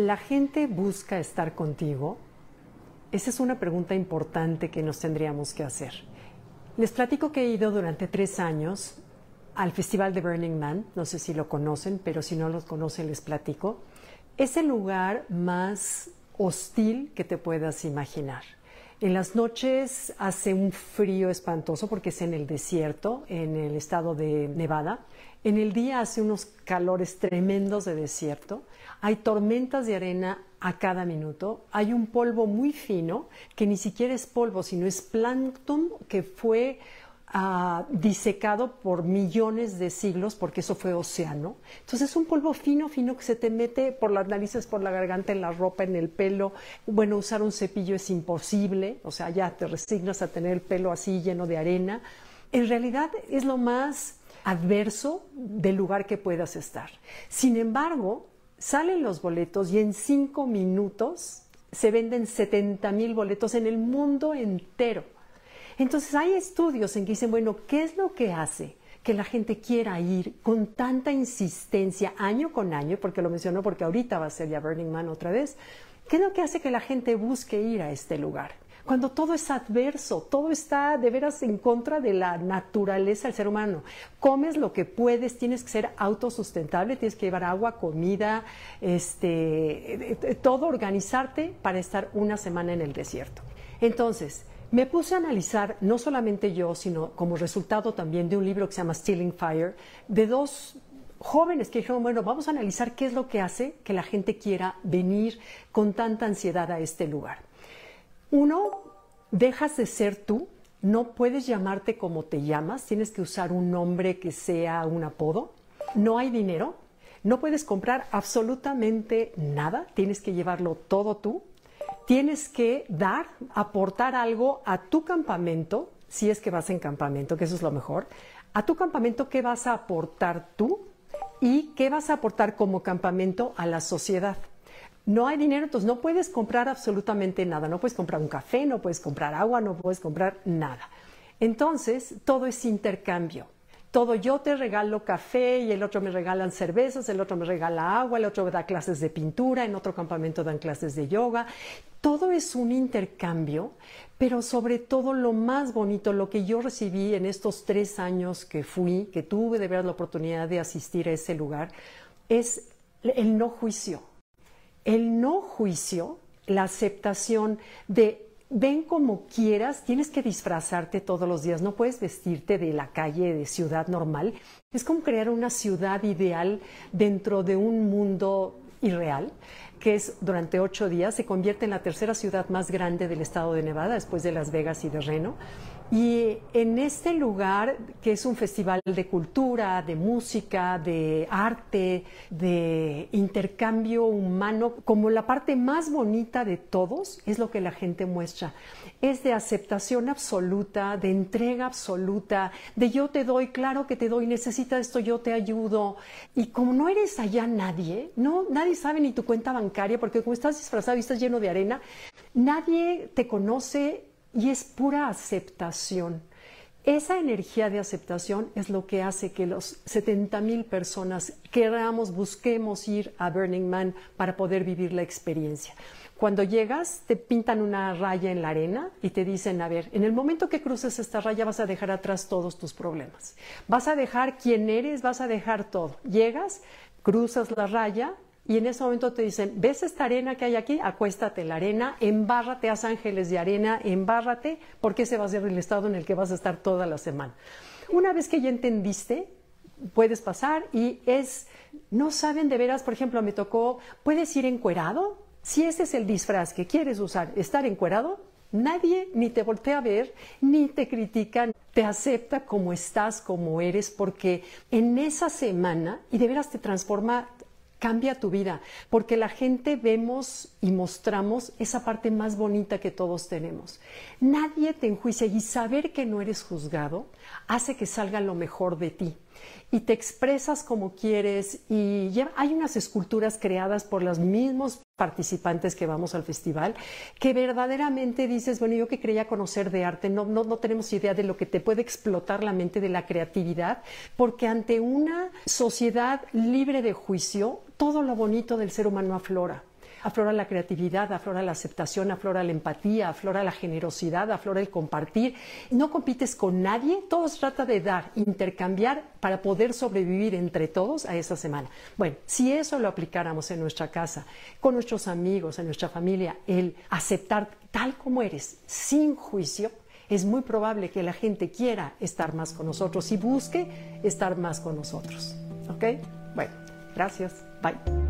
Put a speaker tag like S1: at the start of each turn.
S1: ¿La gente busca estar contigo? Esa es una pregunta importante que nos tendríamos que hacer. Les platico que he ido durante tres años al Festival de Burning Man, no sé si lo conocen, pero si no lo conocen les platico. Es el lugar más hostil que te puedas imaginar. En las noches hace un frío espantoso porque es en el desierto, en el estado de Nevada. En el día hace unos calores tremendos de desierto. Hay tormentas de arena a cada minuto. Hay un polvo muy fino que ni siquiera es polvo, sino es plancton que fue uh, disecado por millones de siglos, porque eso fue océano. Entonces es un polvo fino, fino que se te mete por las narices, por la garganta, en la ropa, en el pelo. Bueno, usar un cepillo es imposible, o sea, ya te resignas a tener el pelo así lleno de arena. En realidad es lo más adverso del lugar que puedas estar. Sin embargo, salen los boletos y en cinco minutos se venden 70 mil boletos en el mundo entero. Entonces hay estudios en que dicen, bueno, ¿qué es lo que hace que la gente quiera ir con tanta insistencia año con año? Porque lo menciono porque ahorita va a ser ya Burning Man otra vez. ¿Qué es lo que hace que la gente busque ir a este lugar? Cuando todo es adverso, todo está de veras en contra de la naturaleza del ser humano. Comes lo que puedes, tienes que ser autosustentable, tienes que llevar agua, comida, este, todo organizarte para estar una semana en el desierto. Entonces, me puse a analizar, no solamente yo, sino como resultado también de un libro que se llama Stealing Fire, de dos jóvenes que dijeron, bueno, vamos a analizar qué es lo que hace que la gente quiera venir con tanta ansiedad a este lugar. Uno, dejas de ser tú, no puedes llamarte como te llamas, tienes que usar un nombre que sea un apodo, no hay dinero, no puedes comprar absolutamente nada, tienes que llevarlo todo tú, tienes que dar, aportar algo a tu campamento, si es que vas en campamento, que eso es lo mejor, a tu campamento qué vas a aportar tú y qué vas a aportar como campamento a la sociedad. No hay dinero, entonces no puedes comprar absolutamente nada, no puedes comprar un café, no puedes comprar agua, no puedes comprar nada. Entonces, todo es intercambio todo yo te regalo café y el otro me regalan cervezas, el otro me regala agua, el otro da clases de pintura, en otro campamento dan clases de yoga. Todo es un intercambio, pero sobre todo lo más bonito, lo que yo recibí en estos tres años que fui, que tuve de ver la oportunidad de asistir a ese lugar, es el no juicio. El no juicio, la aceptación de ven como quieras, tienes que disfrazarte todos los días, no puedes vestirte de la calle de ciudad normal. Es como crear una ciudad ideal dentro de un mundo irreal, que es durante ocho días, se convierte en la tercera ciudad más grande del estado de Nevada, después de Las Vegas y de Reno. Y en este lugar, que es un festival de cultura, de música, de arte, de intercambio humano, como la parte más bonita de todos, es lo que la gente muestra. Es de aceptación absoluta, de entrega absoluta, de yo te doy, claro que te doy, necesita esto, yo te ayudo. Y como no eres allá nadie, no, nadie sabe ni tu cuenta bancaria, porque como estás disfrazado y estás lleno de arena, nadie te conoce y es pura aceptación. Esa energía de aceptación es lo que hace que los 70 mil personas queramos, busquemos ir a Burning Man para poder vivir la experiencia. Cuando llegas, te pintan una raya en la arena y te dicen, a ver, en el momento que cruces esta raya vas a dejar atrás todos tus problemas. Vas a dejar quién eres, vas a dejar todo. Llegas, cruzas la raya, y en ese momento te dicen, ¿ves esta arena que hay aquí? Acuéstate en la arena, embárrate, haz ángeles de arena, embárrate, porque ese va a ser el estado en el que vas a estar toda la semana. Una vez que ya entendiste, puedes pasar y es, no saben de veras, por ejemplo, me tocó, ¿puedes ir encuerado? Si ese es el disfraz que quieres usar, estar encuerado, nadie ni te voltea a ver, ni te critican, te acepta como estás, como eres, porque en esa semana, y de veras te transforma cambia tu vida, porque la gente vemos y mostramos esa parte más bonita que todos tenemos. Nadie te enjuicia y saber que no eres juzgado hace que salga lo mejor de ti y te expresas como quieres y hay unas esculturas creadas por los mismos participantes que vamos al festival que verdaderamente dices, bueno, yo que creía conocer de arte, no, no, no tenemos idea de lo que te puede explotar la mente de la creatividad, porque ante una sociedad libre de juicio, todo lo bonito del ser humano aflora Aflora la creatividad, aflora la aceptación, aflora la empatía, aflora la generosidad, aflora el compartir. No compites con nadie, todo se trata de dar, intercambiar para poder sobrevivir entre todos a esa semana. Bueno, si eso lo aplicáramos en nuestra casa, con nuestros amigos, en nuestra familia, el aceptar tal como eres, sin juicio, es muy probable que la gente quiera estar más con nosotros y busque estar más con nosotros. ¿Ok? Bueno, gracias. Bye.